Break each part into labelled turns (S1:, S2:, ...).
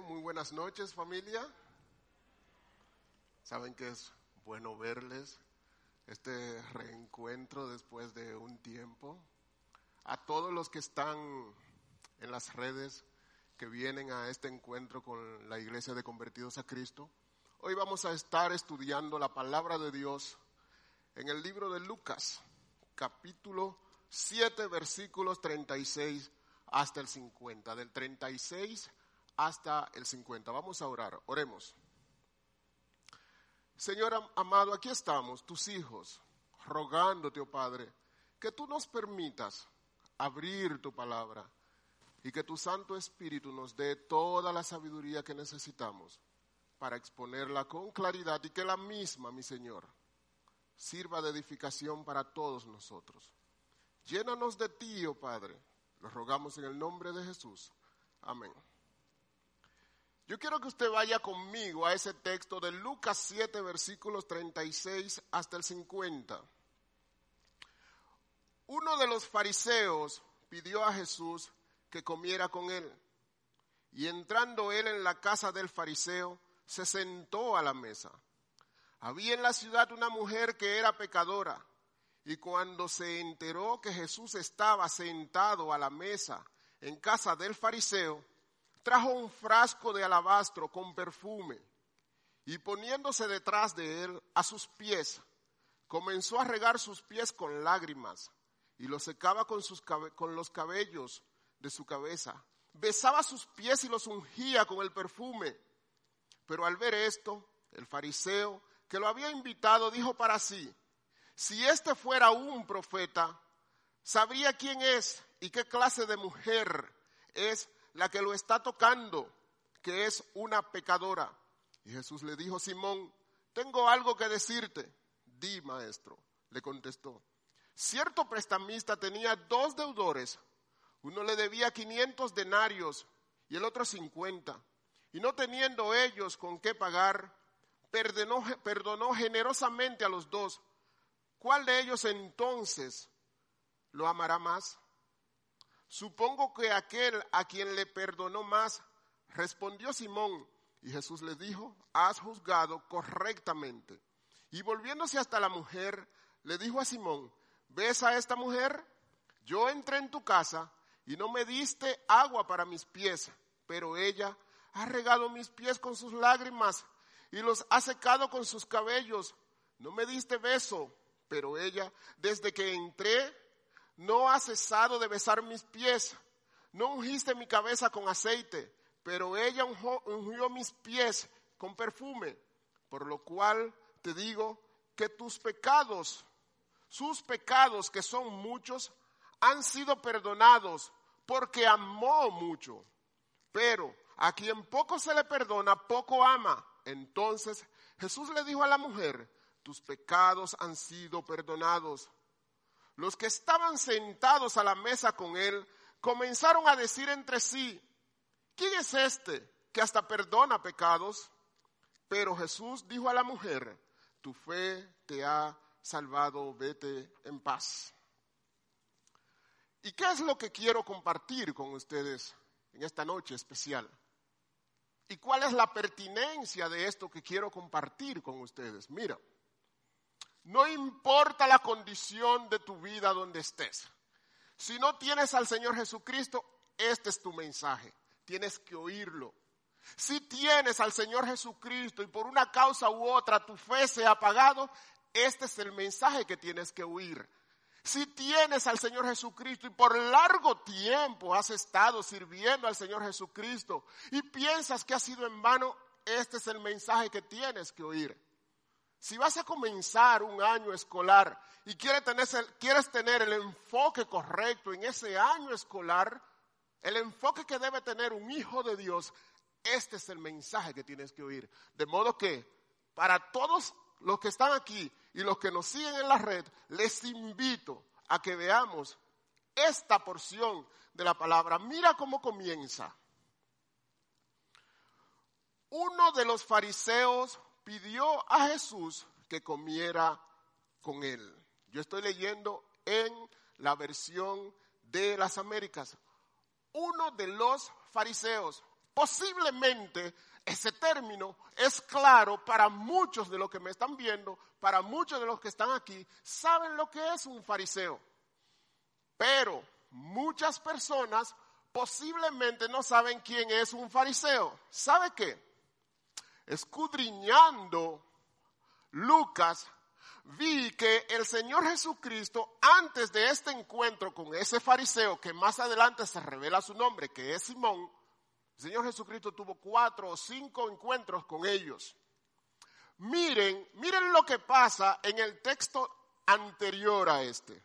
S1: Muy buenas noches familia. Saben que es bueno verles, este reencuentro después de un tiempo. A todos los que están en las redes, que vienen a este encuentro con la Iglesia de Convertidos a Cristo, hoy vamos a estar estudiando la palabra de Dios en el libro de Lucas, capítulo 7, versículos 36 hasta el 50, del 36 hasta el 50. Vamos a orar, oremos. Señor amado, aquí estamos, tus hijos, rogándote, oh Padre, que tú nos permitas abrir tu palabra y que tu Santo Espíritu nos dé toda la sabiduría que necesitamos para exponerla con claridad y que la misma, mi Señor, sirva de edificación para todos nosotros. Llénanos de ti, oh Padre. Lo rogamos en el nombre de Jesús. Amén. Yo quiero que usted vaya conmigo a ese texto de Lucas 7, versículos 36 hasta el 50. Uno de los fariseos pidió a Jesús que comiera con él. Y entrando él en la casa del fariseo, se sentó a la mesa. Había en la ciudad una mujer que era pecadora, y cuando se enteró que Jesús estaba sentado a la mesa en casa del fariseo, trajo un frasco de alabastro con perfume y poniéndose detrás de él a sus pies, comenzó a regar sus pies con lágrimas y los secaba con, sus, con los cabellos de su cabeza. Besaba sus pies y los ungía con el perfume. Pero al ver esto, el fariseo que lo había invitado dijo para sí, si este fuera un profeta, sabría quién es y qué clase de mujer es la que lo está tocando, que es una pecadora. Y Jesús le dijo, Simón, tengo algo que decirte. Di, maestro, le contestó. Cierto prestamista tenía dos deudores. Uno le debía 500 denarios y el otro 50. Y no teniendo ellos con qué pagar, perdonó, perdonó generosamente a los dos. ¿Cuál de ellos entonces lo amará más? Supongo que aquel a quien le perdonó más, respondió Simón, y Jesús le dijo, has juzgado correctamente. Y volviéndose hasta la mujer, le dijo a Simón, ¿ves a esta mujer? Yo entré en tu casa y no me diste agua para mis pies, pero ella ha regado mis pies con sus lágrimas y los ha secado con sus cabellos. No me diste beso, pero ella, desde que entré, no has cesado de besar mis pies, no ungiste mi cabeza con aceite, pero ella ungió mis pies con perfume, por lo cual te digo que tus pecados, sus pecados que son muchos, han sido perdonados porque amó mucho. Pero a quien poco se le perdona, poco ama. Entonces Jesús le dijo a la mujer, tus pecados han sido perdonados. Los que estaban sentados a la mesa con él comenzaron a decir entre sí, ¿quién es este que hasta perdona pecados? Pero Jesús dijo a la mujer, tu fe te ha salvado, vete en paz. ¿Y qué es lo que quiero compartir con ustedes en esta noche especial? ¿Y cuál es la pertinencia de esto que quiero compartir con ustedes? Mira, no importa la condición de tu vida donde estés. Si no tienes al Señor Jesucristo, este es tu mensaje. Tienes que oírlo. Si tienes al Señor Jesucristo y por una causa u otra tu fe se ha apagado, este es el mensaje que tienes que oír. Si tienes al Señor Jesucristo y por largo tiempo has estado sirviendo al Señor Jesucristo y piensas que ha sido en vano, este es el mensaje que tienes que oír. Si vas a comenzar un año escolar y quieres tener, el enfoque correcto en ese año escolar, el enfoque que debe tener un hijo de Dios, este es el mensaje que tienes que oír. De modo que para todos los que están aquí y los que nos siguen en la red, les invito a que veamos esta porción de la palabra. Mira cómo comienza. Uno de los fariseos pidió a Jesús que comiera con él. Yo estoy leyendo en la versión de las Américas. Uno de los fariseos Posiblemente ese término es claro para muchos de los que me están viendo, para muchos de los que están aquí, saben lo que es un fariseo. Pero muchas personas posiblemente no saben quién es un fariseo. ¿Sabe qué? Escudriñando Lucas, vi que el Señor Jesucristo, antes de este encuentro con ese fariseo, que más adelante se revela su nombre, que es Simón, el Señor Jesucristo tuvo cuatro o cinco encuentros con ellos. Miren, miren lo que pasa en el texto anterior a este.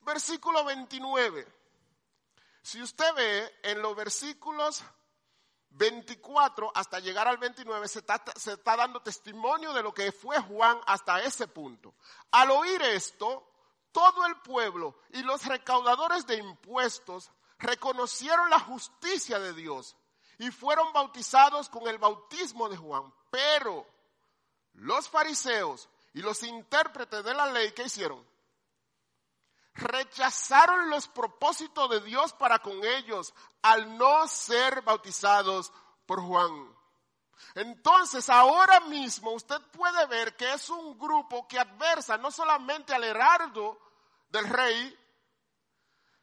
S1: Versículo 29. Si usted ve en los versículos 24 hasta llegar al 29 se está, se está, dando testimonio de lo que fue Juan hasta ese punto. Al oír esto, todo el pueblo y los recaudadores de impuestos reconocieron la justicia de Dios y fueron bautizados con el bautismo de Juan. Pero los fariseos y los intérpretes de la ley, ¿qué hicieron? Rechazaron los propósitos de Dios para con ellos al no ser bautizados por Juan. Entonces, ahora mismo usted puede ver que es un grupo que adversa no solamente al heraldo del rey,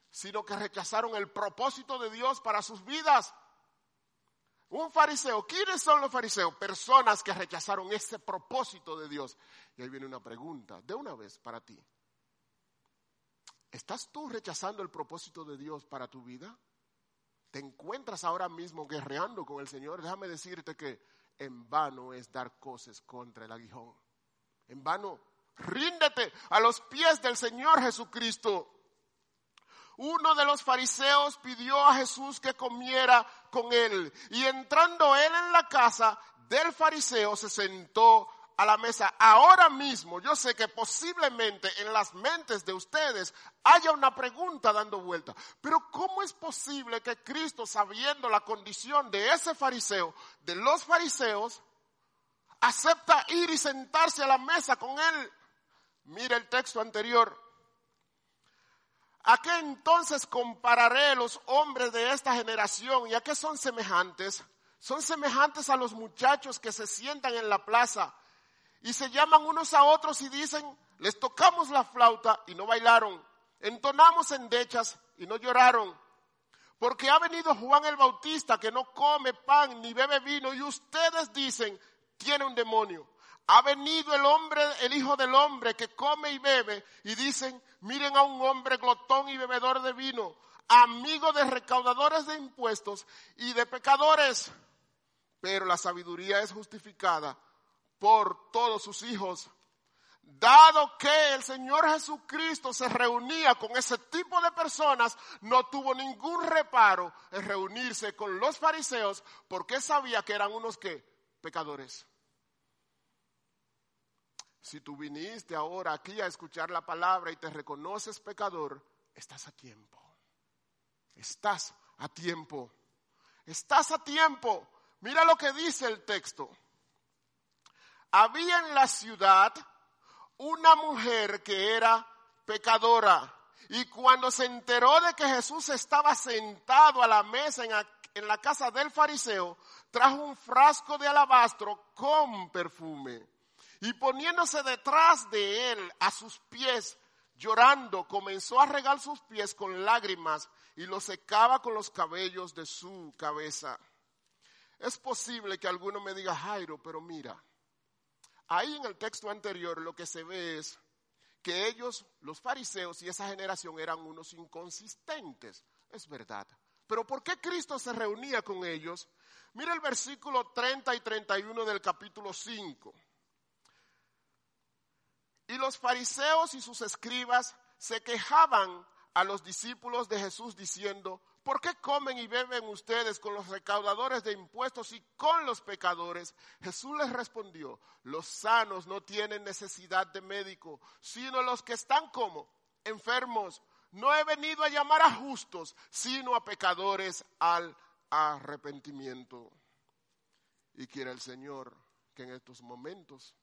S1: sino que rechazaron el propósito de Dios para sus vidas. Un fariseo, ¿quiénes son los fariseos? Personas que rechazaron ese propósito de Dios. Y ahí viene una pregunta, de una vez para ti. ¿Estás tú rechazando el propósito de Dios para tu vida? ¿Te encuentras ahora mismo guerreando con el Señor? Déjame decirte que en vano es dar cosas contra el aguijón. En vano, ríndete a los pies del Señor Jesucristo uno de los fariseos pidió a Jesús que comiera con él. Y entrando él en la casa del fariseo se sentó a la mesa. Ahora mismo yo sé que posiblemente en las mentes de ustedes haya una pregunta dando vuelta. Pero ¿cómo es posible que Cristo, sabiendo la condición de ese fariseo, de los fariseos, acepta ir y sentarse a la mesa con él? Mira el texto anterior. ¿A qué entonces compararé los hombres de esta generación y a qué son semejantes? Son semejantes a los muchachos que se sientan en la plaza y se llaman unos a otros y dicen, les tocamos la flauta y no bailaron, entonamos endechas y no lloraron. Porque ha venido Juan el Bautista que no come pan ni bebe vino y ustedes dicen, tiene un demonio. Ha venido el hombre, el hijo del hombre que come y bebe y dicen, miren a un hombre glotón y bebedor de vino, amigo de recaudadores de impuestos y de pecadores. Pero la sabiduría es justificada por todos sus hijos. Dado que el Señor Jesucristo se reunía con ese tipo de personas, no tuvo ningún reparo en reunirse con los fariseos porque sabía que eran unos que pecadores. Si tú viniste ahora aquí a escuchar la palabra y te reconoces pecador, estás a tiempo. Estás a tiempo. Estás a tiempo. Mira lo que dice el texto. Había en la ciudad una mujer que era pecadora. Y cuando se enteró de que Jesús estaba sentado a la mesa en, la casa del fariseo, trajo un frasco de alabastro con perfume y poniéndose detrás de él a sus pies, llorando, comenzó a regar sus pies con lágrimas y los secaba con los cabellos de su cabeza. Es posible que alguno me diga, Jairo, pero mira, ahí en el texto anterior lo que se ve es que ellos, los fariseos y esa generación eran unos inconsistentes. Es verdad. Pero ¿por qué Cristo se reunía con ellos? Mira el versículo 30 y 31 del capítulo 5. Y los fariseos y sus escribas se quejaban a los discípulos de Jesús diciendo, ¿por qué comen y beben ustedes con los recaudadores de impuestos y con los pecadores? Jesús les respondió, los sanos no tienen necesidad de médico, sino los que están como enfermos. No he venido a llamar a justos, sino a pecadores al arrepentimiento. Y quiera el Señor que en estos momentos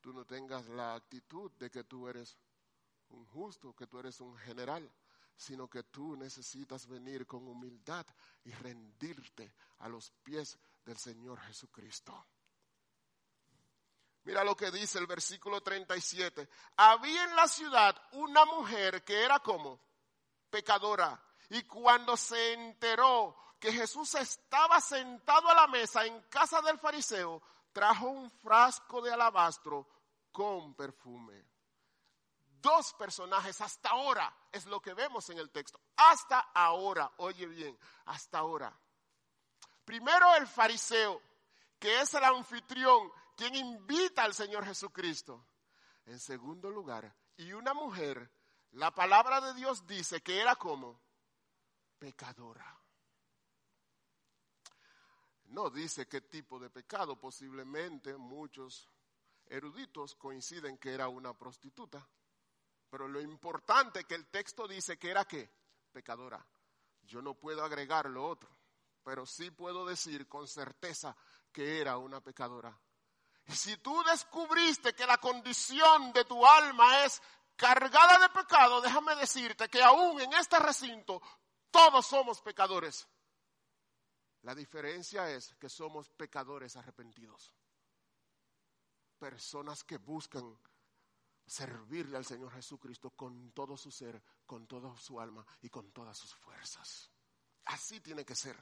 S1: tú no tengas la actitud de que tú eres un justo, que tú eres un general, sino que tú necesitas venir con humildad y rendirte a los pies del Señor Jesucristo. Mira lo que dice el versículo 37. Había en la ciudad una mujer que era como pecadora. Y cuando se enteró que Jesús estaba sentado a la mesa en casa del fariseo, trajo un frasco de alabastro con perfume. Dos personajes hasta ahora es lo que vemos en el texto. Hasta ahora, oye bien, hasta ahora. Primero el fariseo, que es el anfitrión, quien invita al Señor Jesucristo. En segundo lugar, y una mujer, la palabra de Dios dice que era como pecadora. No dice qué tipo de pecado, posiblemente muchos eruditos coinciden que era una prostituta, pero lo importante que el texto dice que era qué, pecadora. Yo no puedo agregar lo otro, pero sí puedo decir con certeza que era una pecadora. Y si tú descubriste que la condición de tu alma es cargada de pecado, déjame decirte que aún en este recinto todos somos pecadores. La diferencia es que somos pecadores arrepentidos. Personas que buscan servirle al Señor Jesucristo con todo su ser, con toda su alma y con todas sus fuerzas. Así tiene que ser.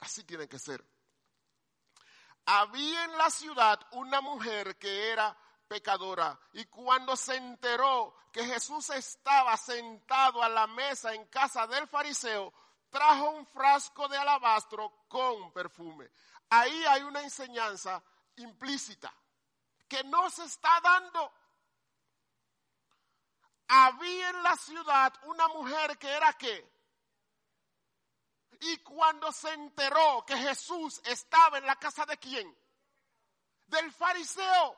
S1: Así tiene que ser. Había en la ciudad una mujer que era pecadora y cuando se enteró que Jesús estaba sentado a la mesa en casa del fariseo, trajo un frasco de alabastro con perfume. Ahí hay una enseñanza implícita que no se está dando. Había en la ciudad una mujer que era qué? Y cuando se enteró que Jesús estaba en la casa de quién? Del fariseo.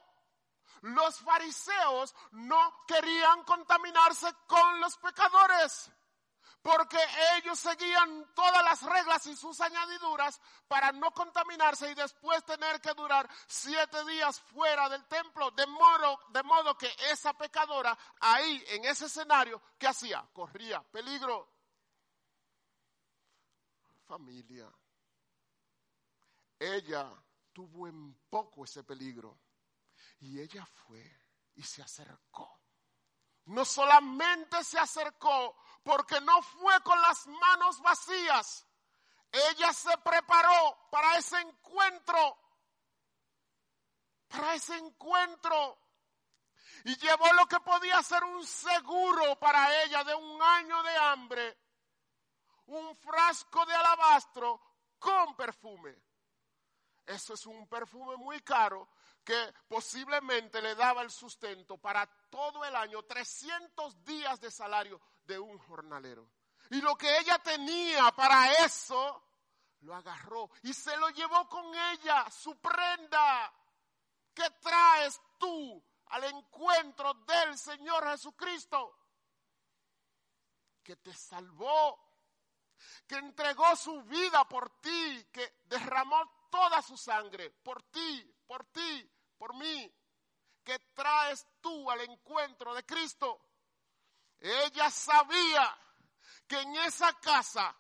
S1: Los fariseos no querían contaminarse con los pecadores porque ellos seguían todas las reglas y sus añadiduras para no contaminarse y después tener que durar siete días fuera del templo, de modo, que esa pecadora ahí en ese escenario, ¿qué hacía? Corría peligro. Familia, ella tuvo en poco ese peligro y ella fue y se acercó. No solamente se acercó, porque no fue con las manos vacías. Ella se preparó para ese encuentro, para ese encuentro. Y llevó lo que podía ser un seguro para ella de un año de hambre, un frasco de alabastro con perfume. Eso es un perfume muy caro que posiblemente le daba el sustento para todo el año, 300 días de salario de un jornalero. Y lo que ella tenía para eso, lo agarró y se lo llevó con ella, su prenda. ¿Qué traes tú al encuentro del Señor Jesucristo? Que te salvó, que entregó su vida por ti, que derramó toda su sangre por ti, por ti, por mí. ¿Qué traes tú al encuentro de Cristo? Ella sabía que en esa casa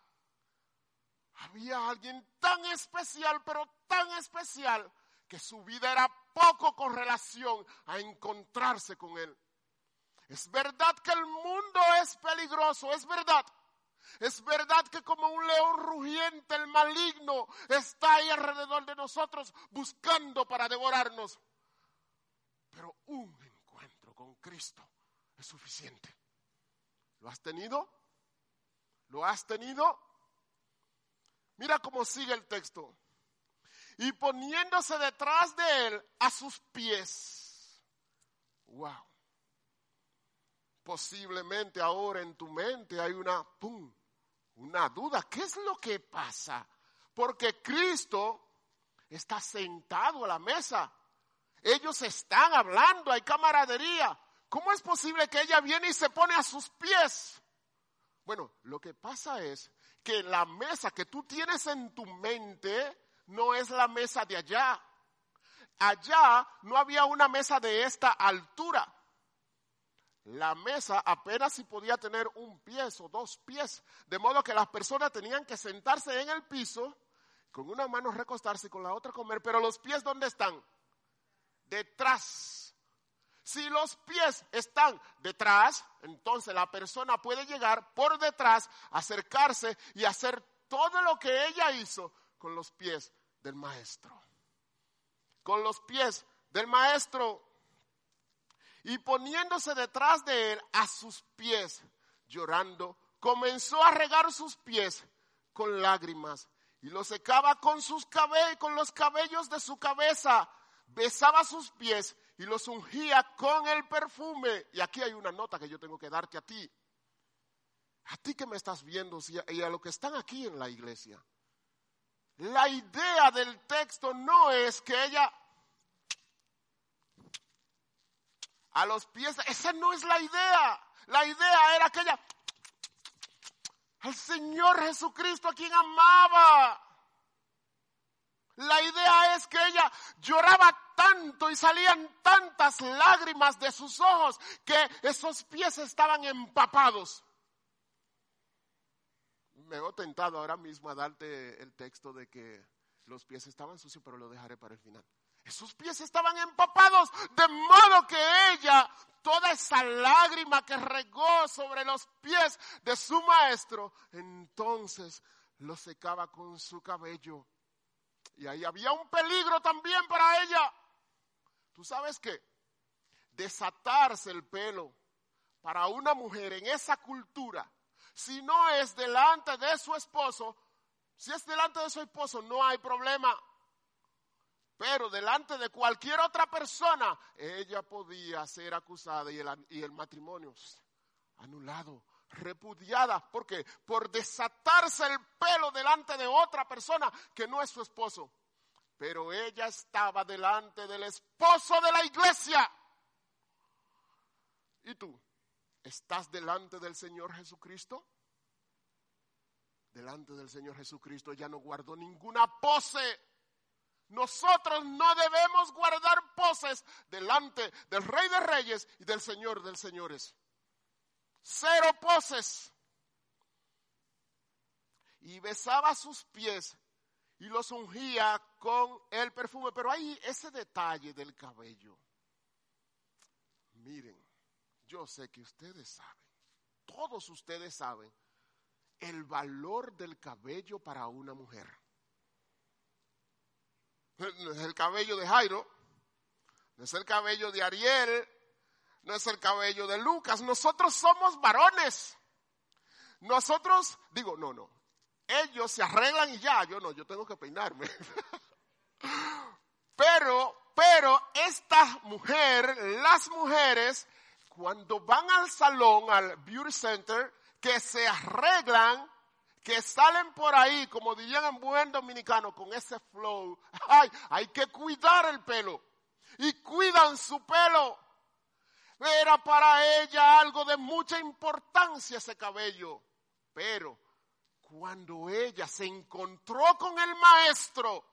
S1: había alguien tan especial, pero tan especial, que su vida era poco con relación a encontrarse con Él. Es verdad que el mundo es peligroso, es verdad. Es verdad que como un león rugiente, el maligno está ahí alrededor de nosotros buscando para devorarnos. Pero un encuentro con Cristo es suficiente. ¿Lo has tenido? ¿Lo has tenido? Mira cómo sigue el texto. Y poniéndose detrás de él a sus pies. Wow. Posiblemente ahora en tu mente hay una pum, una duda. ¿Qué es lo que pasa? Porque Cristo está sentado a la mesa. Ellos están hablando, hay camaradería. ¿Cómo es posible que ella viene y se pone a sus pies? Bueno, lo que pasa es que la mesa que tú tienes en tu mente no es la mesa de allá. Allá no había una mesa de esta altura. La mesa apenas si podía tener un pie o dos pies, de modo que las personas tenían que sentarse en el piso, con una mano recostarse y con la otra comer, pero los pies ¿dónde están? Detrás. Si los pies están detrás, entonces la persona puede llegar por detrás, acercarse y hacer todo lo que ella hizo con los pies del maestro. Con los pies del maestro y poniéndose detrás de él a sus pies, llorando, comenzó a regar sus pies con lágrimas y los secaba con sus cabellos, con los cabellos de su cabeza, besaba sus pies y los ungía con el perfume. Y aquí hay una nota que yo tengo que darte a ti. A ti que me estás viendo y a los que están aquí en la iglesia. La idea del texto no es que ella a los pies. Esa no es la idea. La idea era que ella, al Señor Jesucristo a quien amaba. La idea es que ella lloraba tanto y salían tantas lágrimas de sus ojos que esos pies estaban empapados. Me he tentado ahora mismo a darte el texto de que los pies estaban sucios, pero lo dejaré para el final. Sus pies estaban empapados, de modo que ella, toda esa lágrima que regó sobre los pies de su maestro, entonces lo secaba con su cabello. Y ahí había un peligro también para ella. ¿Tú sabes qué? Desatarse el pelo para una mujer en esa cultura, si no es delante de su esposo, si es delante de su esposo, no hay problema. Pero delante de cualquier otra persona, ella podía ser acusada y el, matrimonio anulado, repudiada. ¿Por qué? Por desatarse el pelo delante de otra persona que no es su esposo. Pero ella estaba delante del esposo de la iglesia. ¿Y tú? ¿Estás delante del Señor Jesucristo? Delante del Señor Jesucristo ella no guardó ninguna pose nosotros no debemos guardar poses delante del Rey de Reyes y del Señor de Señores. Cero poses. Y besaba sus pies y los ungía con el perfume. Pero hay ese detalle del cabello. Miren, yo sé que ustedes saben, todos ustedes saben, el valor del cabello para una mujer el cabello de Jairo, es el cabello de Ariel, no es el cabello de Lucas. Nosotros somos varones. Nosotros, digo, no, no. Ellos se arreglan y ya, yo no, yo tengo que peinarme. pero, pero esta mujer, las mujeres, cuando van al salón, al beauty center, que se arreglan, que salen por ahí, como dirían en buen dominicano, con ese flow. Ay, hay que cuidar el pelo. Y cuidan su pelo. Era para ella algo de mucha importancia ese cabello. Pero cuando ella se encontró con el maestro,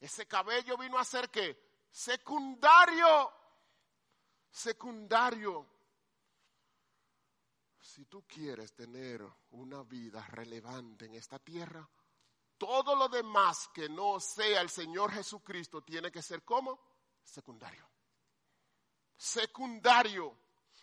S1: ese cabello vino a ser que secundario, secundario si tú quieres tener una vida relevante en esta tierra, todo lo demás que no sea el Señor Jesucristo tiene que ser como secundario. Secundario.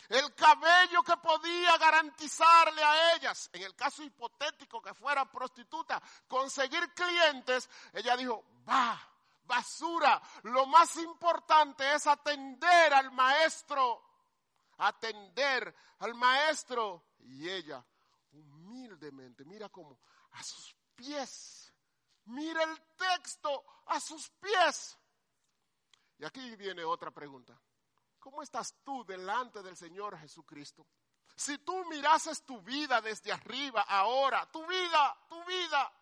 S1: El cabello que podía garantizarle a ellas, en el caso hipotético que fuera prostituta, conseguir clientes, ella dijo, va, basura, lo más importante es atender al maestro atender al maestro. Y ella, humildemente, mira cómo, a sus pies, mira el texto, a sus pies. Y aquí viene otra pregunta. ¿Cómo estás tú delante del Señor Jesucristo? Si tú mirases tu vida desde arriba, ahora, tu vida, tu vida,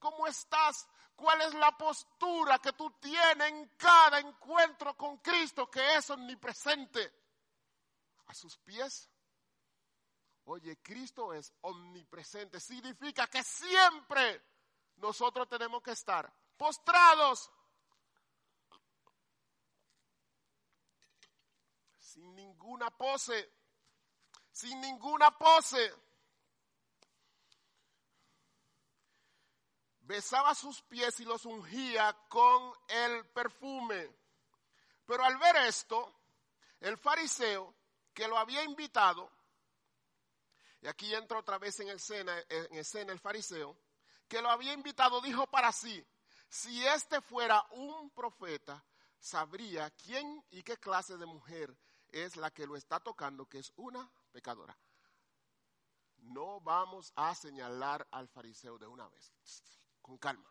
S1: ¿cómo estás? ¿Cuál es la postura que tú tienes en cada encuentro con Cristo que es omnipresente? a sus pies. Oye, Cristo es omnipresente. Significa que siempre nosotros tenemos que estar postrados. Sin ninguna pose, sin ninguna pose. Besaba sus pies y los ungía con el perfume. Pero al ver esto, el fariseo que lo había invitado, y aquí entra otra vez en escena, en escena el fariseo, que lo había invitado, dijo para sí, si este fuera un profeta, sabría quién y qué clase de mujer es la que lo está tocando, que es una pecadora. No vamos a señalar al fariseo de una vez, con calma.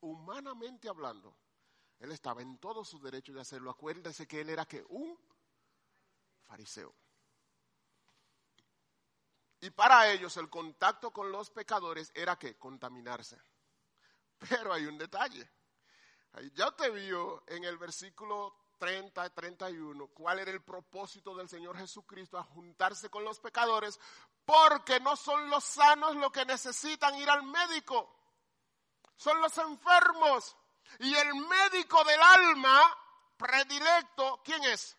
S1: Humanamente hablando, él estaba en todo su derecho de hacerlo. Acuérdense que él era que un fariseo. Y para ellos el contacto con los pecadores era que contaminarse. Pero hay un detalle. Ya te vio en el versículo 30 y 31 cuál era el propósito del Señor Jesucristo a juntarse con los pecadores, porque no son los sanos los que necesitan ir al médico, son los enfermos. Y el médico del alma predilecto, ¿quién es?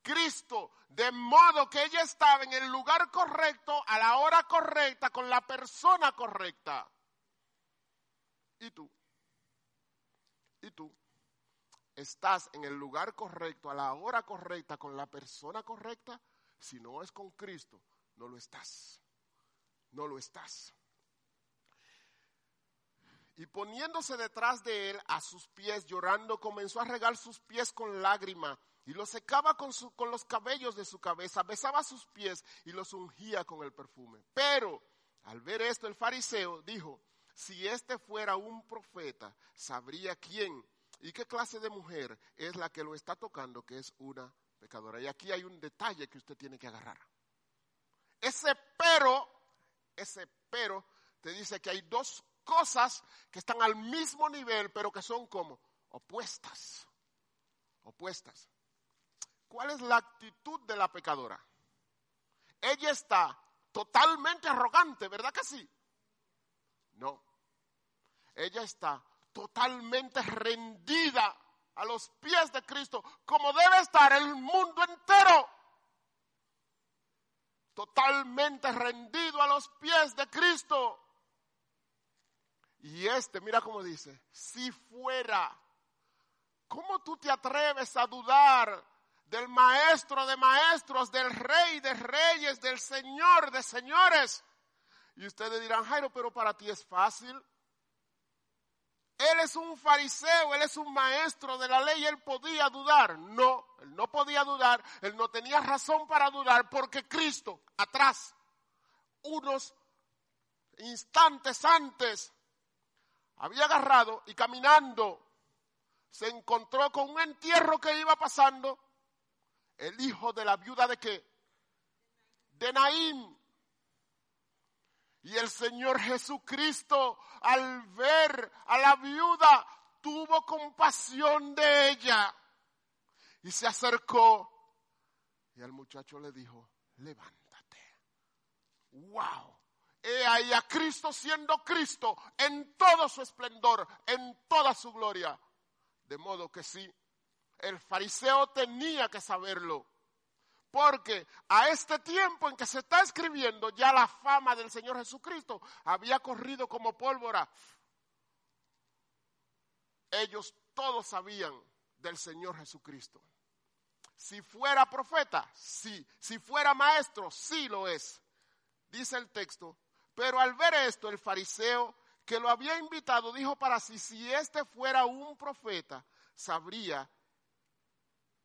S1: Cristo. De modo que ella estaba en el lugar correcto, a la hora correcta, con la persona correcta. ¿Y tú? ¿Y tú? ¿Estás en el lugar correcto, a la hora correcta, con la persona correcta? Si no es con Cristo, no lo estás. No lo estás y poniéndose detrás de él a sus pies, llorando, comenzó a regar sus pies con lágrima y los secaba con, con los cabellos de su cabeza, besaba sus pies y los ungía con el perfume. Pero al ver esto, el fariseo dijo, si este fuera un profeta, sabría quién y qué clase de mujer es la que lo está tocando, que es una pecadora. Y aquí hay un detalle que usted tiene que agarrar. Ese pero, ese pero, te dice que hay dos cosas que están al mismo nivel, pero que son como opuestas. Opuestas. ¿Cuál es la actitud de la pecadora? Ella está totalmente arrogante, ¿verdad que sí? No. Ella está totalmente rendida a los pies de Cristo, como debe estar el mundo entero. Totalmente rendido a los pies de Cristo. Y este, mira cómo dice, si fuera, ¿cómo tú te atreves a dudar del maestro de maestros, del rey de reyes, del señor de señores? Y ustedes dirán, Jairo, pero para ti es fácil. Él es un fariseo, él es un maestro de la ley, él podía dudar. No, él no podía dudar, él no tenía razón para dudar porque Cristo, atrás, unos instantes antes, había agarrado y caminando se encontró con un entierro que iba pasando el hijo de la viuda de qué? De Naín. Y el Señor Jesucristo al ver a la viuda tuvo compasión de ella y se acercó y al muchacho le dijo, levántate. ¡Wow! He ahí a Cristo siendo Cristo en todo su esplendor, en toda su gloria. De modo que sí, el fariseo tenía que saberlo. Porque a este tiempo en que se está escribiendo, ya la fama del Señor Jesucristo había corrido como pólvora. Ellos todos sabían del Señor Jesucristo. Si fuera profeta, sí. Si fuera maestro, sí lo es. Dice el texto pero al ver esto, el fariseo que lo había invitado dijo para sí, si este fuera un profeta, sabría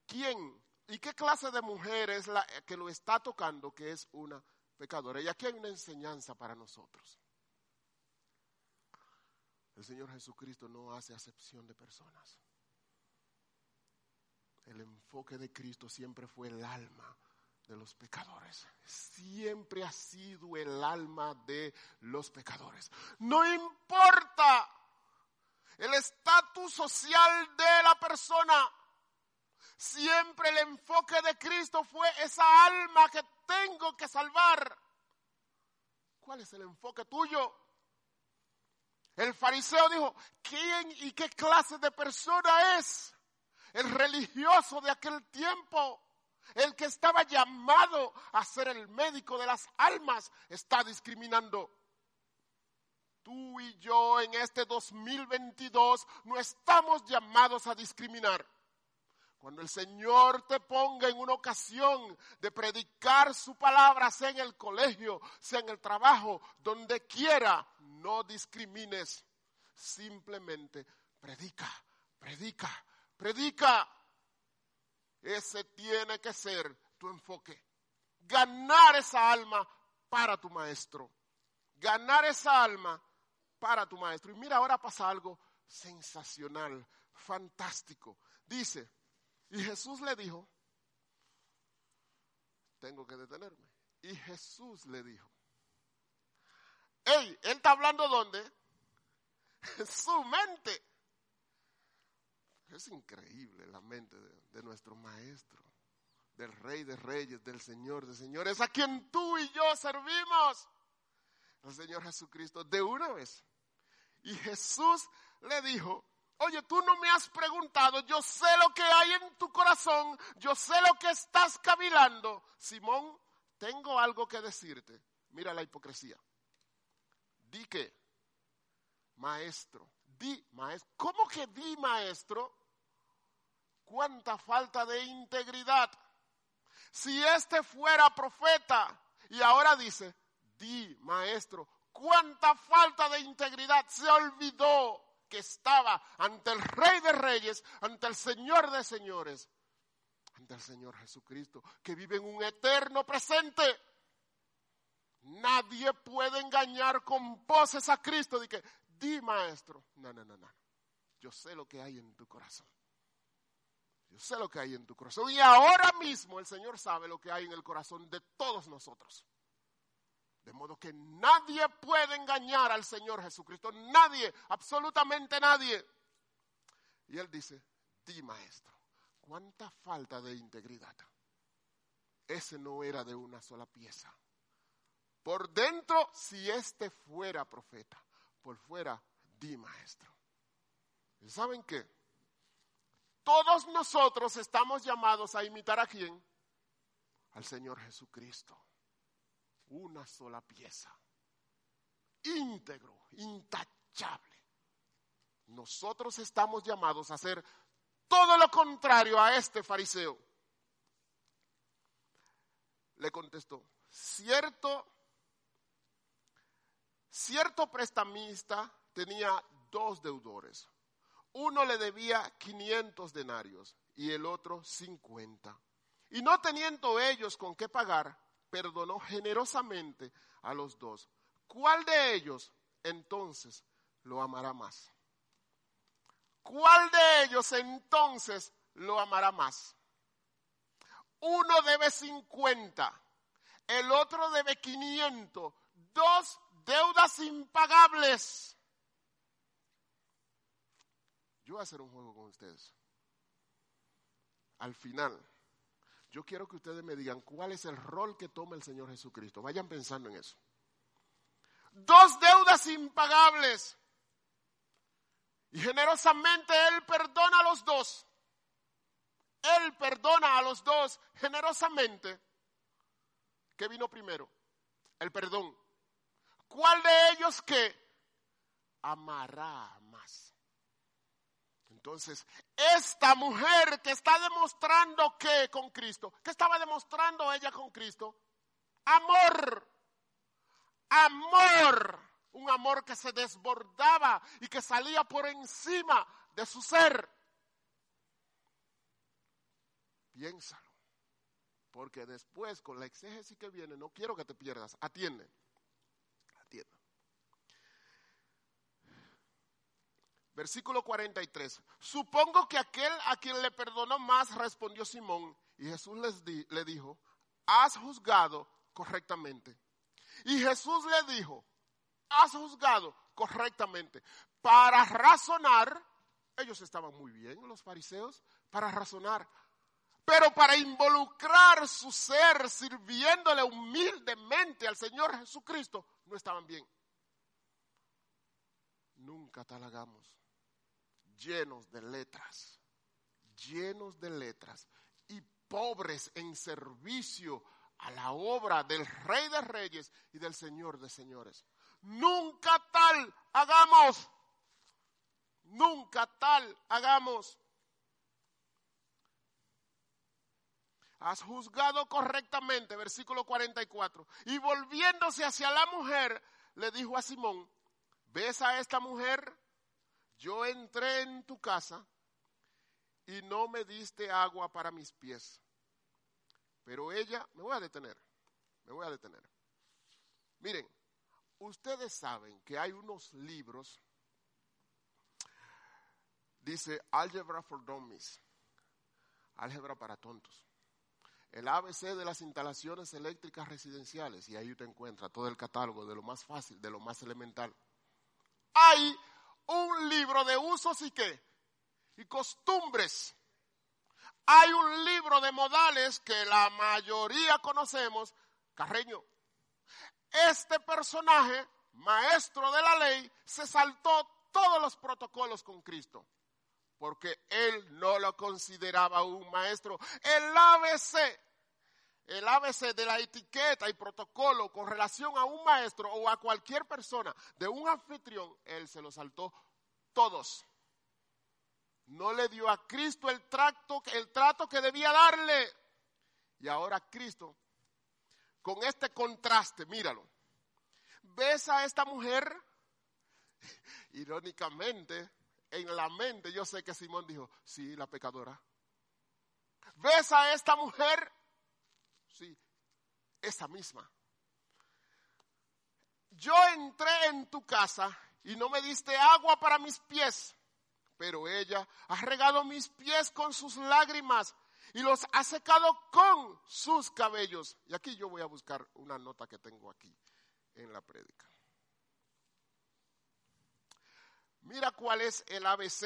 S1: quién y qué clase de mujer es la que lo está tocando, que es una pecadora. Y aquí hay una enseñanza para nosotros. El Señor Jesucristo no hace acepción de personas. El enfoque de Cristo siempre fue el alma de los pecadores. Siempre ha sido el alma de los pecadores. No importa el estatus social de la persona. Siempre el enfoque de Cristo fue esa alma que tengo que salvar. ¿Cuál es el enfoque tuyo? El fariseo dijo, ¿quién y qué clase de persona es? el religioso de aquel tiempo, el que estaba llamado a ser el médico de las almas, está discriminando. Tú y yo en este 2022 no estamos llamados a discriminar. Cuando el Señor te ponga en una ocasión de predicar su palabra, sea en el colegio, sea en el trabajo, donde quiera, no discrimines. Simplemente predica, predica, predica. Ese tiene que ser tu enfoque. Ganar esa alma para tu maestro. Ganar esa alma para tu maestro. Y mira, ahora pasa algo sensacional, fantástico. Dice, y Jesús le dijo, tengo que detenerme. Y Jesús le dijo, hey, él está hablando dónde? su mente. Es increíble la mente de, de, nuestro Maestro, del Rey de Reyes, del Señor de Señores, a quien tú y yo servimos, el Señor Jesucristo, de una vez. Y Jesús le dijo, oye, tú no me has preguntado, yo sé lo que hay en tu corazón, yo sé lo que estás cavilando. Simón, tengo algo que decirte. Mira la hipocresía. Di que, maestro, di maestro. ¿Cómo que di maestro? Cuánta falta de integridad. Si este fuera profeta y ahora dice, di maestro, cuánta falta de integridad. Se olvidó que estaba ante el Rey de Reyes, ante el Señor de Señores, ante el Señor Jesucristo, que vive en un eterno presente. Nadie puede engañar con poses a Cristo de que, di maestro, no, no, no, no. Yo sé lo que hay en tu corazón. Yo sé lo que hay en tu corazón. Y ahora mismo el Señor sabe lo que hay en el corazón de todos nosotros. De modo que nadie puede engañar al Señor Jesucristo. Nadie, absolutamente nadie. Y él dice, di maestro, cuánta falta de integridad. Ese no era de una sola pieza. Por dentro, si este fuera profeta, por fuera, di maestro. ¿Y saben qué? Todos nosotros estamos llamados a imitar a quién? Al Señor Jesucristo una sola pieza, íntegro, intachable. Nosotros estamos llamados a hacer todo lo contrario a este fariseo. Le contestó, cierto, cierto prestamista tenía dos deudores. Uno le debía 500 denarios y el otro 50. Y no teniendo ellos con qué pagar, perdonó generosamente a los dos. ¿Cuál de ellos entonces lo amará más? ¿Cuál de ellos entonces lo amará más? Uno debe 50, el otro debe 500, dos deudas impagables. Yo voy a hacer un juego con ustedes. Al final, yo quiero que ustedes me digan cuál es el rol que toma el Señor Jesucristo. Vayan pensando en eso. Dos deudas impagables. Y generosamente Él perdona a los dos. Él perdona a los dos generosamente. ¿Qué vino primero? El perdón. ¿Cuál de ellos que amará más? Entonces, esta mujer que está demostrando que con Cristo, ¿qué estaba demostrando ella con Cristo? Amor, amor, un amor que se desbordaba y que salía por encima de su ser. Piénsalo, porque después con la exégesis que viene, no quiero que te pierdas, atiende. Versículo 43. Supongo que aquel a quien le perdonó más respondió Simón. Y Jesús les le dijo, has juzgado correctamente. Y Jesús le dijo, has juzgado correctamente. Para razonar, ellos estaban muy bien, los fariseos, para razonar. Pero para involucrar su ser sirviéndole humildemente al Señor Jesucristo, no estaban bien. Nunca talagamos llenos de letras, llenos de letras y pobres en servicio a la obra del Rey de Reyes y del Señor de Señores. Nunca tal hagamos. Nunca tal hagamos. Has juzgado correctamente, versículo 44. Y volviéndose hacia la mujer, le dijo a Simón, ¿ves a esta mujer? Yo entré en tu casa y no me diste agua para mis pies. Pero ella, me voy a detener, me voy a detener. Miren, ustedes saben que hay unos libros, dice Algebra for Dummies, álgebra para tontos. El ABC de las instalaciones eléctricas residenciales, y ahí usted encuentra todo el catálogo de lo más fácil, de lo más elemental. Hay un libro de usos y qué? Y costumbres. Hay un libro de modales que la mayoría conocemos, Carreño. Este personaje, maestro de la ley, se saltó todos los protocolos con Cristo, porque él no lo consideraba un maestro. El ABC, el ABC de la etiqueta y protocolo con relación a un maestro o a cualquier persona de un anfitrión, él se lo saltó todos. No le dio a Cristo el trato, el trato que debía darle. Y ahora Cristo, con este contraste, míralo. ¿Ves a esta mujer? Irónicamente, en la mente yo sé que Simón dijo, sí, la pecadora. ¿Ves a esta mujer? Sí, esa misma. Yo entré en tu casa y no me diste agua para mis pies, pero ella ha regado mis pies con sus lágrimas y los ha secado con sus cabellos. Y aquí yo voy a buscar una nota que tengo aquí en la prédica. Mira cuál es el ABC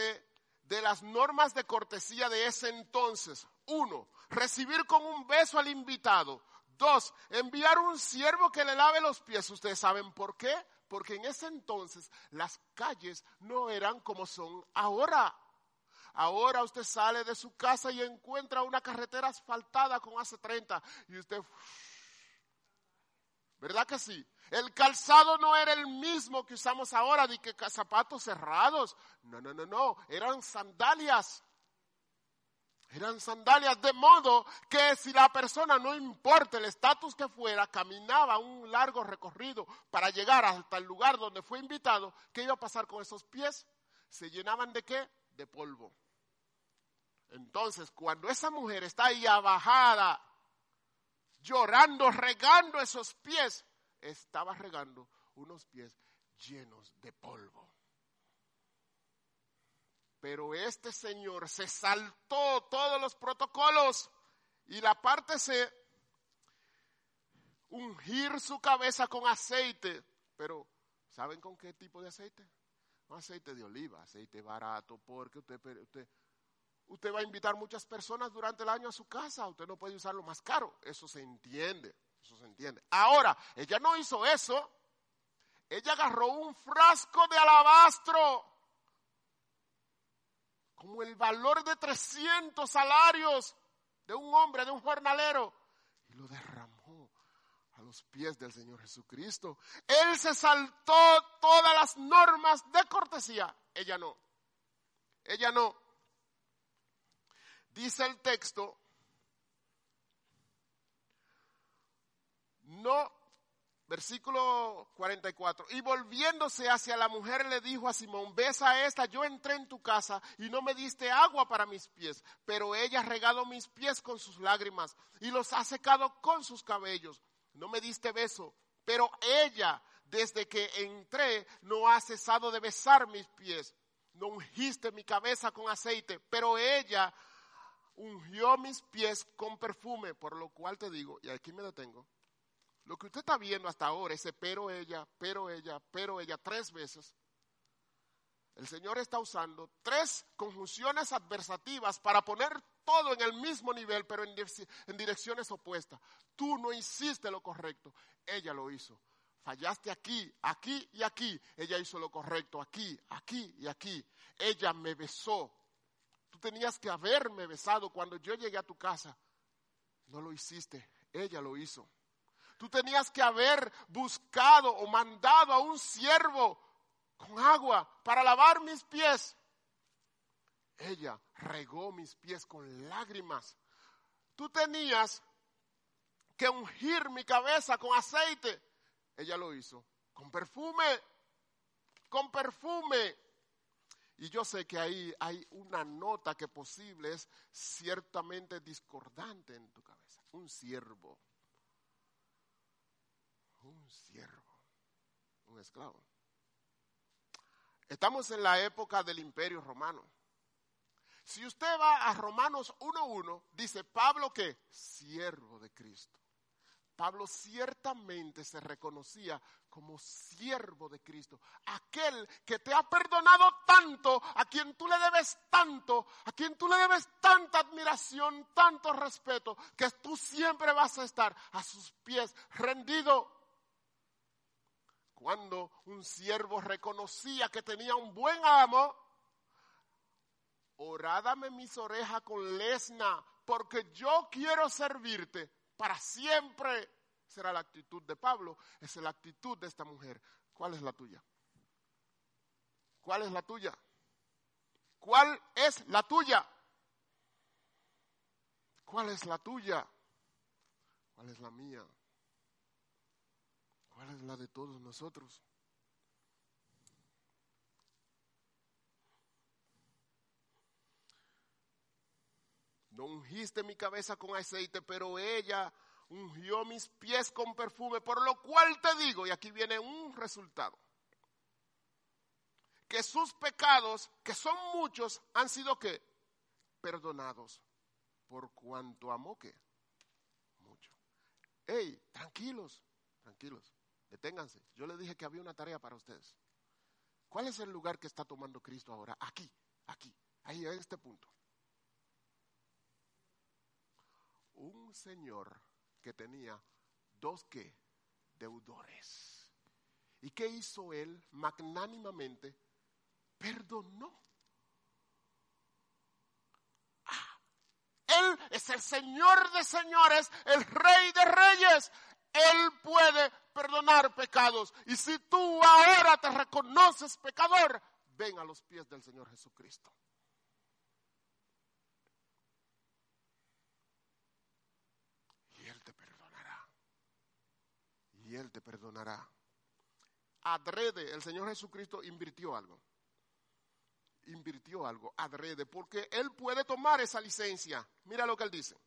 S1: de las normas de cortesía de ese entonces. Uno, recibir con un beso al invitado. Dos, enviar un siervo que le lave los pies. ¿Ustedes saben por qué? Porque en ese entonces las calles no eran como son ahora. Ahora usted sale de su casa y encuentra una carretera asfaltada con hace 30 y usted... ¿Verdad que sí? El calzado no era el mismo que usamos ahora, de que zapatos cerrados. No, no, no, no. Eran sandalias. Eran sandalias de modo que si la persona, no importa el estatus que fuera, caminaba un largo recorrido para llegar hasta el lugar donde fue invitado, ¿qué iba a pasar con esos pies? ¿Se llenaban de qué? De polvo. Entonces, cuando esa mujer está ahí abajada, llorando, regando esos pies, estaba regando unos pies llenos de polvo. Pero este señor se saltó todos los protocolos y la parte C, ungir su cabeza con aceite. Pero, ¿saben con qué tipo de aceite? Aceite de oliva, aceite barato, porque usted, usted, usted va a invitar muchas personas durante el año a su casa, usted no puede usar lo más caro, eso se entiende, eso se entiende. Ahora, ella no hizo eso, ella agarró un frasco de alabastro como el valor de 300 salarios de un hombre, de un jornalero, y lo derramó a los pies del Señor Jesucristo. Él se saltó todas las normas de cortesía, ella no, ella no. Dice el texto, no Versículo 44. Y volviéndose hacia la mujer le dijo a Simón, ves a esta, yo entré en tu casa y no me diste agua para mis pies, pero ella ha regado mis pies con sus lágrimas y los ha secado con sus cabellos. No me diste beso, pero ella, desde que entré, no ha cesado de besar mis pies. No ungiste mi cabeza con aceite, pero ella ungió mis pies con perfume, por lo cual te digo, y aquí me detengo, lo que usted está viendo hasta ahora, ese pero ella, pero ella, pero ella, tres veces, el Señor está usando tres conjunciones adversativas para poner todo en el mismo nivel, pero en, en, direcciones opuestas. Tú no hiciste lo correcto, ella lo hizo. Fallaste aquí, aquí y aquí. Ella hizo lo correcto, aquí, aquí y aquí. Ella me besó. Tú tenías que haberme besado cuando yo llegué a tu casa. No lo hiciste, ella lo hizo. Tú tenías que haber buscado o mandado a un siervo con agua para lavar mis pies. Ella regó mis pies con lágrimas. Tú tenías que ungir mi cabeza con aceite. Ella lo hizo con perfume, con perfume. Y yo sé que ahí hay una nota que posible es ciertamente discordante en tu cabeza. Un siervo un siervo, un esclavo. Estamos en la época del imperio romano. Si usted va a Romanos 1.1, dice Pablo que siervo de Cristo. Pablo ciertamente se reconocía como siervo de Cristo, aquel que te ha perdonado tanto, a quien tú le debes tanto, a quien tú le debes tanta admiración, tanto respeto, que tú siempre vas a estar a sus pies rendido cuando un siervo reconocía que tenía un buen amo, orádame mis orejas con lesna, porque yo quiero servirte para siempre. Será la actitud de Pablo, es la actitud de esta mujer. ¿Cuál es la tuya? ¿Cuál es la tuya? ¿Cuál es la tuya? ¿Cuál es la tuya? ¿Cuál es la mía? ¿Cuál es la de todos nosotros? No ungiste mi cabeza con aceite, pero ella ungió mis pies con perfume, por lo cual te digo, y aquí viene un resultado, que sus pecados, que son muchos, han sido que perdonados, por cuanto amó que mucho. Hey, tranquilos, tranquilos. Deténganse. Yo les dije que había una tarea para ustedes. ¿Cuál es el lugar que está tomando Cristo ahora? Aquí, aquí, ahí, en este punto. Un señor que tenía dos qué? Deudores. ¿Y qué hizo él magnánimamente? Perdonó. Ah, él es el Señor de señores, el Rey de reyes, él puede perdonar pecados. Y si tú ahora te reconoces pecador, ven a los pies del Señor Jesucristo. Y Él te perdonará. Y Él te perdonará. Adrede, el Señor Jesucristo invirtió algo. Invirtió algo, adrede, porque Él puede tomar esa licencia. Mira lo que Él dice.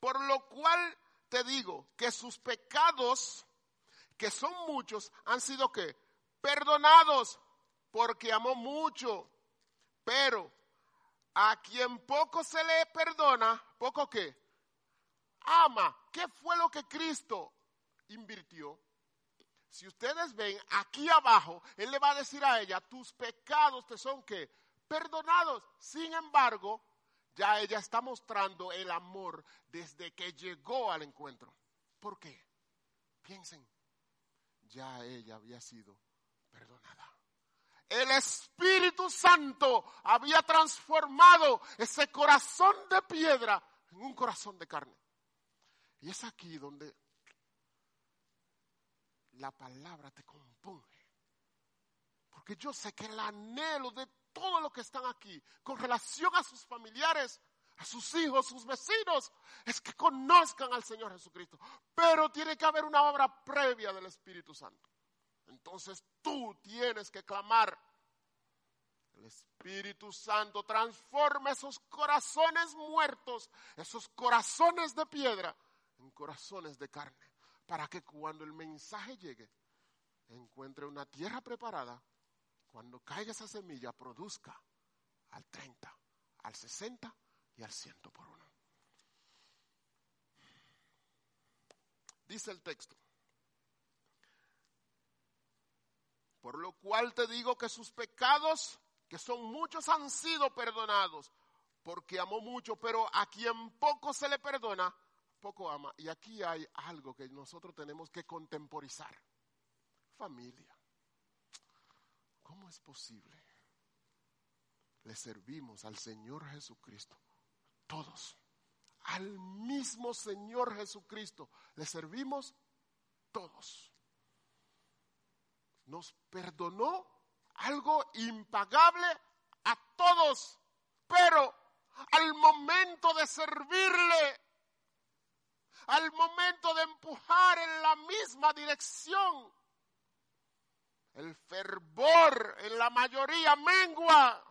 S1: Por lo cual te digo que sus pecados, que son muchos, han sido que perdonados porque amó mucho. Pero a quien poco se le perdona, poco que ama. ¿Qué fue lo que Cristo invirtió? Si ustedes ven aquí abajo, Él le va a decir a ella, tus pecados te son que perdonados. Sin embargo, ya ella está mostrando el amor desde que llegó al encuentro. ¿Por qué? Piensen, ya ella había sido perdonada. El Espíritu Santo había transformado ese corazón de piedra en un corazón de carne. Y es aquí donde la palabra te compunge. Porque yo sé que el anhelo de todos los que están aquí con relación a sus familiares, a sus hijos, sus vecinos, es que conozcan al Señor Jesucristo. Pero tiene que haber una obra previa del Espíritu Santo. Entonces tú tienes que clamar. El Espíritu Santo transforma esos corazones muertos, esos corazones de piedra, en corazones de carne, para que cuando el mensaje llegue, encuentre una tierra preparada cuando caiga esa semilla, produzca al 30, al 60 y al 100 por uno. Dice el texto. Por lo cual te digo que sus pecados, que son muchos, han sido perdonados, porque amó mucho, pero a quien poco se le perdona, poco ama. Y aquí hay algo que nosotros tenemos que contemporizar. Familia. ¿Cómo es posible? le servimos al Señor Jesucristo. Todos. Al mismo Señor Jesucristo le servimos todos. Nos perdonó algo impagable a todos, pero al momento de servirle, al momento de empujar en la misma dirección, el fervor en la mayoría mengua.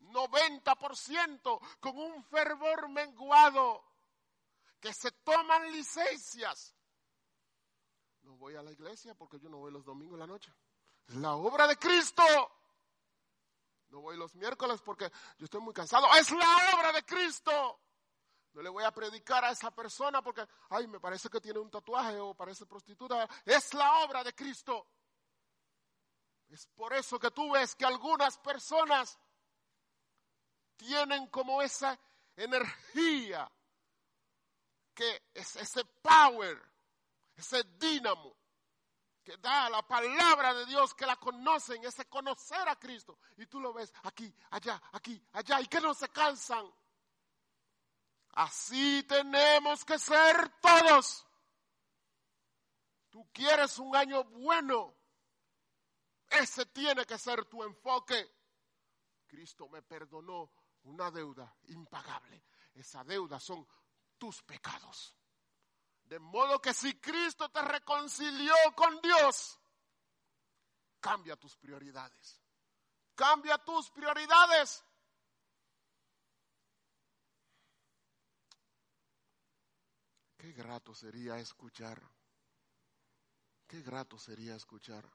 S1: 90% con un fervor menguado que se toman licencias. No voy a la iglesia porque yo no voy los domingos en la noche. Es la obra de Cristo. No voy los miércoles porque yo estoy muy cansado. Es la obra de Cristo. No le voy a predicar a esa persona porque, ay, me parece que tiene un tatuaje o parece prostituta. Es la obra de Cristo. Es por eso que tú ves que algunas personas tienen como esa energía, que es ese power, ese dínamo que da la palabra de Dios, que la conocen, ese conocer a Cristo. Y tú lo ves aquí, allá, aquí, allá, y que no se cansan. Así tenemos que ser todos. Tú quieres un año bueno. Ese tiene que ser tu enfoque. Cristo me perdonó una deuda impagable. Esa deuda son tus pecados. De modo que si Cristo te reconcilió con Dios, cambia tus prioridades. Cambia tus prioridades. Qué grato sería escuchar. Qué grato sería escuchar.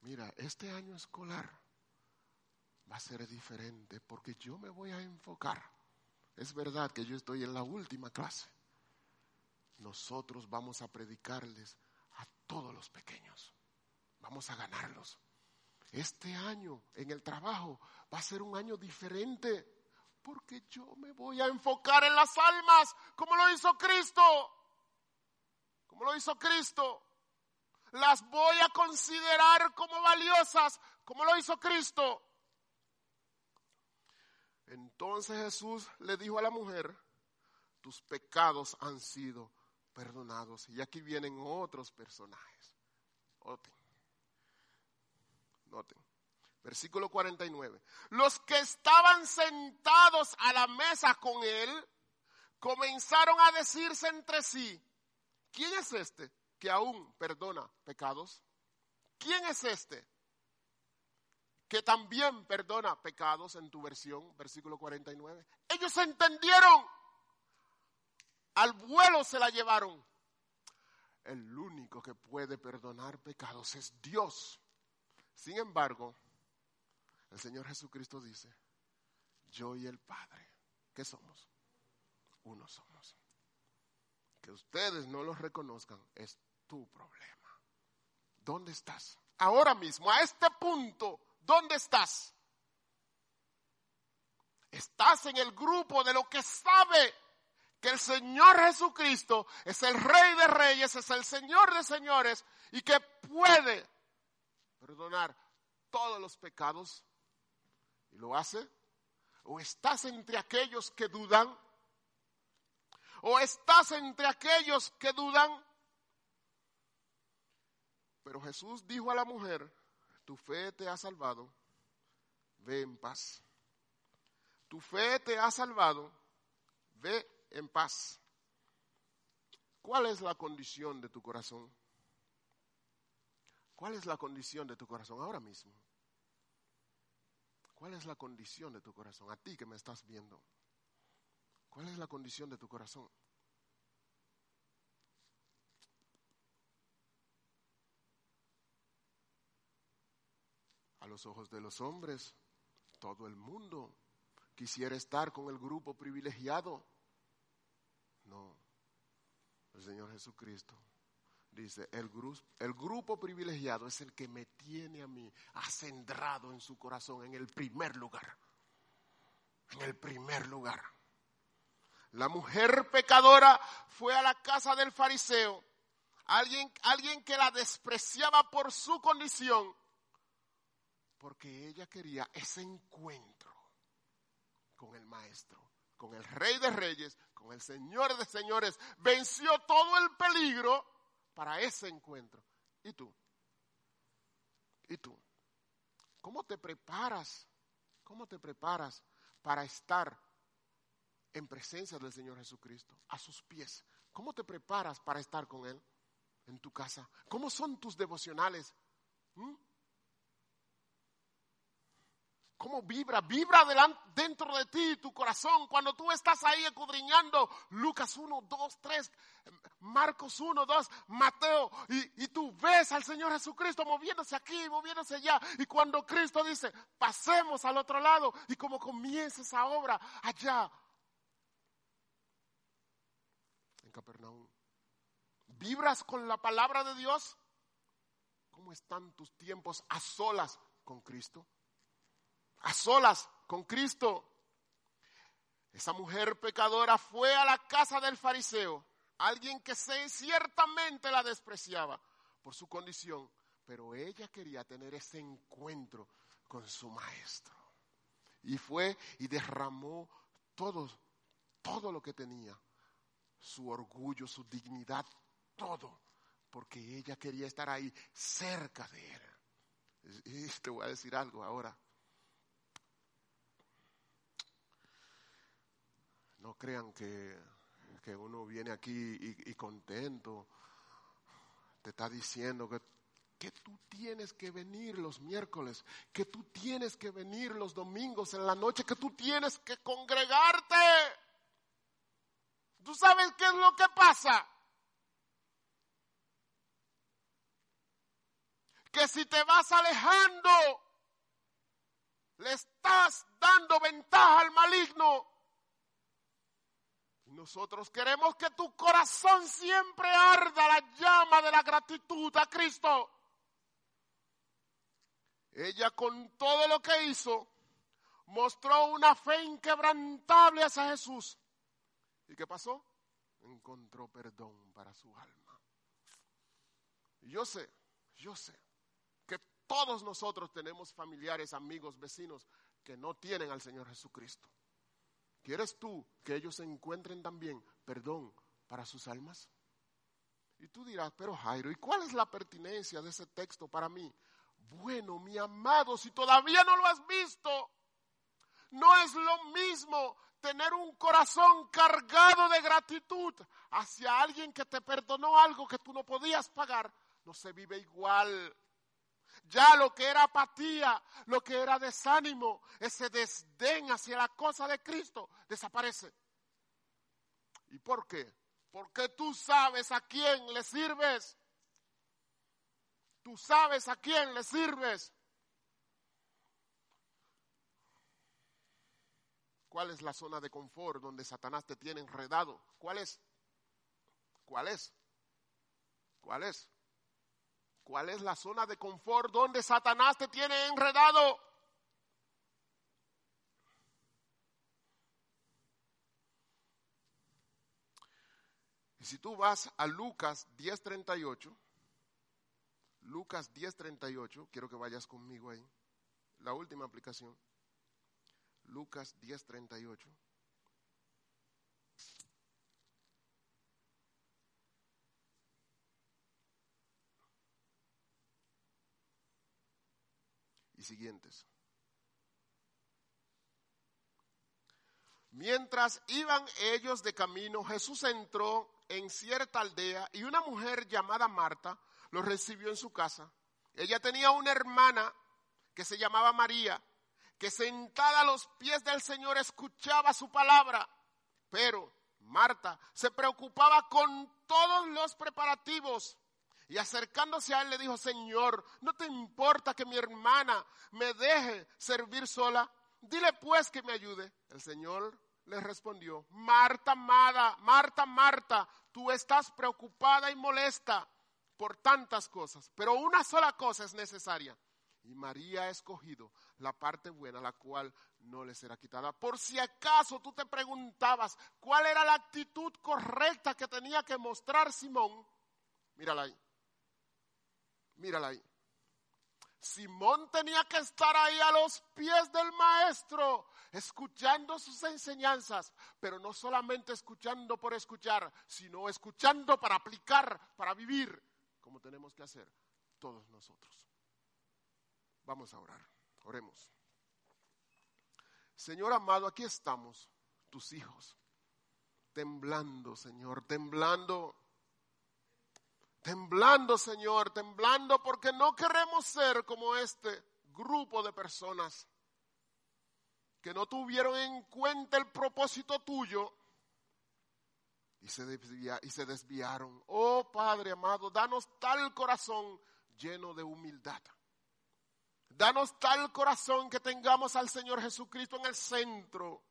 S1: Mira, este año escolar va a ser diferente porque yo me voy a enfocar. Es verdad que yo estoy en la última clase. Nosotros vamos a predicarles a todos los pequeños. Vamos a ganarlos. Este año en el trabajo va a ser un año diferente porque yo me voy a enfocar en las almas como lo hizo Cristo. Como lo hizo Cristo. Las voy a considerar como valiosas como lo hizo Cristo. Entonces Jesús le dijo a la mujer, tus pecados han sido perdonados. Y aquí vienen otros personajes. Noten. Noten. Versículo 49. Los que estaban sentados a la mesa con él comenzaron a decirse entre sí, ¿quién es este que aún perdona pecados? ¿Quién es este que también perdona pecados en tu versión, versículo 49. Ellos entendieron, al vuelo se la llevaron. El único que puede perdonar pecados es Dios. Sin embargo, el Señor Jesucristo dice, yo y el Padre, ¿qué somos? Uno somos. Que ustedes no los reconozcan es tu problema. ¿Dónde estás? Ahora mismo, a este punto, ¿Dónde estás? Estás en el grupo de lo que sabe que el Señor Jesucristo es el Rey de Reyes, es el Señor de Señores y que puede perdonar todos los pecados. ¿Y lo hace? ¿O estás entre aquellos que dudan? ¿O estás entre aquellos que dudan? Pero Jesús dijo a la mujer, tu fe te ha salvado, ve en paz. Tu fe te ha salvado, ve en paz. ¿Cuál es la condición de tu corazón? ¿Cuál es la condición de tu corazón ahora mismo? ¿Cuál es la condición de tu corazón? A ti que me estás viendo. ¿Cuál es la condición de tu corazón? Los ojos de los hombres, todo el mundo quisiera estar con el grupo privilegiado. No, el Señor Jesucristo dice, el, el grupo privilegiado es el que me tiene a mí acendrado en su corazón en el primer lugar. En el primer lugar. La mujer pecadora fue a la casa del fariseo, alguien, alguien que la despreciaba por su condición Porque ella quería ese encuentro con el maestro, con el rey de reyes, con el señor de señores. Venció todo el peligro para ese encuentro. ¿Y tú? ¿Y tú? ¿Cómo te preparas? ¿Cómo te preparas para estar en presencia del Señor Jesucristo, a sus pies? ¿Cómo te preparas para estar con Él en tu casa? ¿Cómo son tus devocionales? ¿Mm? ¿Cómo vibra? Vibra dentro de ti, tu corazón, cuando tú estás ahí escudriñando Lucas 1, 2, 3, Marcos 1, 2, Mateo, y, y, tú ves al Señor Jesucristo moviéndose aquí, moviéndose allá, y cuando Cristo dice, pasemos al otro lado, y como comienza esa obra allá, en Capernaum, ¿vibras con la palabra de Dios? ¿Cómo están tus tiempos a solas con Cristo? A solas con Cristo. Esa mujer pecadora fue a la casa del fariseo, alguien que ciertamente la despreciaba por su condición, pero ella quería tener ese encuentro con su maestro. Y fue y derramó todo, todo lo que tenía, su orgullo, su dignidad, todo, porque ella quería estar ahí cerca de él. Y te voy a decir algo ahora. No crean que, uno viene aquí y, contento. Te está diciendo que, que tú tienes que venir los miércoles, que tú tienes que venir los domingos en la noche, que tú tienes que congregarte. ¿Tú sabes qué es lo que pasa? Que si te vas alejando, le estás dando ventaja al maligno. Nosotros queremos que tu corazón siempre arda la llama de la gratitud a Cristo. Ella con todo lo que hizo mostró una fe inquebrantable hacia Jesús. ¿Y qué pasó? Encontró perdón para su alma. Yo sé, yo sé que todos nosotros tenemos familiares, amigos, vecinos que no tienen al Señor Jesucristo. ¿Quieres tú que ellos encuentren también perdón para sus almas? Y tú dirás, pero Jairo, ¿y cuál es la pertinencia de ese texto para mí? Bueno, mi amado, si todavía no lo has visto, no es lo mismo tener un corazón cargado de gratitud hacia alguien que te perdonó algo que tú no podías pagar. No se vive igual. Ya lo que era apatía, lo que era desánimo, ese desdén hacia la cosa de Cristo, desaparece. ¿Y por qué? Porque tú sabes a quién le sirves. Tú sabes a quién le sirves. ¿Cuál es la zona de confort donde Satanás te tiene enredado? ¿Cuál es? ¿Cuál es? ¿Cuál es? ¿Cuál es la zona de confort donde Satanás te tiene enredado? Y si tú vas a Lucas 10:38, Lucas 10:38, quiero que vayas conmigo ahí, la última aplicación, Lucas 10:38. Y siguientes. Mientras iban ellos de camino, Jesús entró en cierta aldea y una mujer llamada Marta los recibió en su casa. Ella tenía una hermana que se llamaba María, que sentada a los pies del Señor escuchaba su palabra, pero Marta se preocupaba con todos los preparativos. Y acercándose a él le dijo, Señor, ¿no te importa que mi hermana me deje servir sola? Dile pues que me ayude. El Señor le respondió, Marta, amada, Marta, Marta, tú estás preocupada y molesta por tantas cosas, pero una sola cosa es necesaria. Y María ha escogido la parte buena, la cual no le será quitada. Por si acaso tú te preguntabas cuál era la actitud correcta que tenía que mostrar Simón, mírala ahí. Mírala ahí. Simón tenía que estar ahí a los pies del maestro, escuchando sus enseñanzas, pero no solamente escuchando por escuchar, sino escuchando para aplicar, para vivir, como tenemos que hacer todos nosotros. Vamos a orar, oremos. Señor amado, aquí estamos, tus hijos, temblando, Señor, temblando temblando, Señor, temblando porque no queremos ser como este grupo de personas que no tuvieron en cuenta el propósito tuyo y se, y se desviaron. Oh Padre amado, danos tal corazón lleno de humildad. Danos tal corazón que tengamos al Señor Jesucristo en el centro.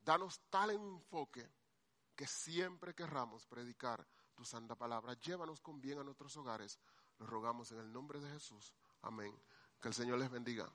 S1: Danos tal enfoque que siempre querramos predicar tu santa palabra. Llévanos con bien a nuestros hogares. Lo rogamos en el nombre de Jesús. Amén. Que el Señor les bendiga.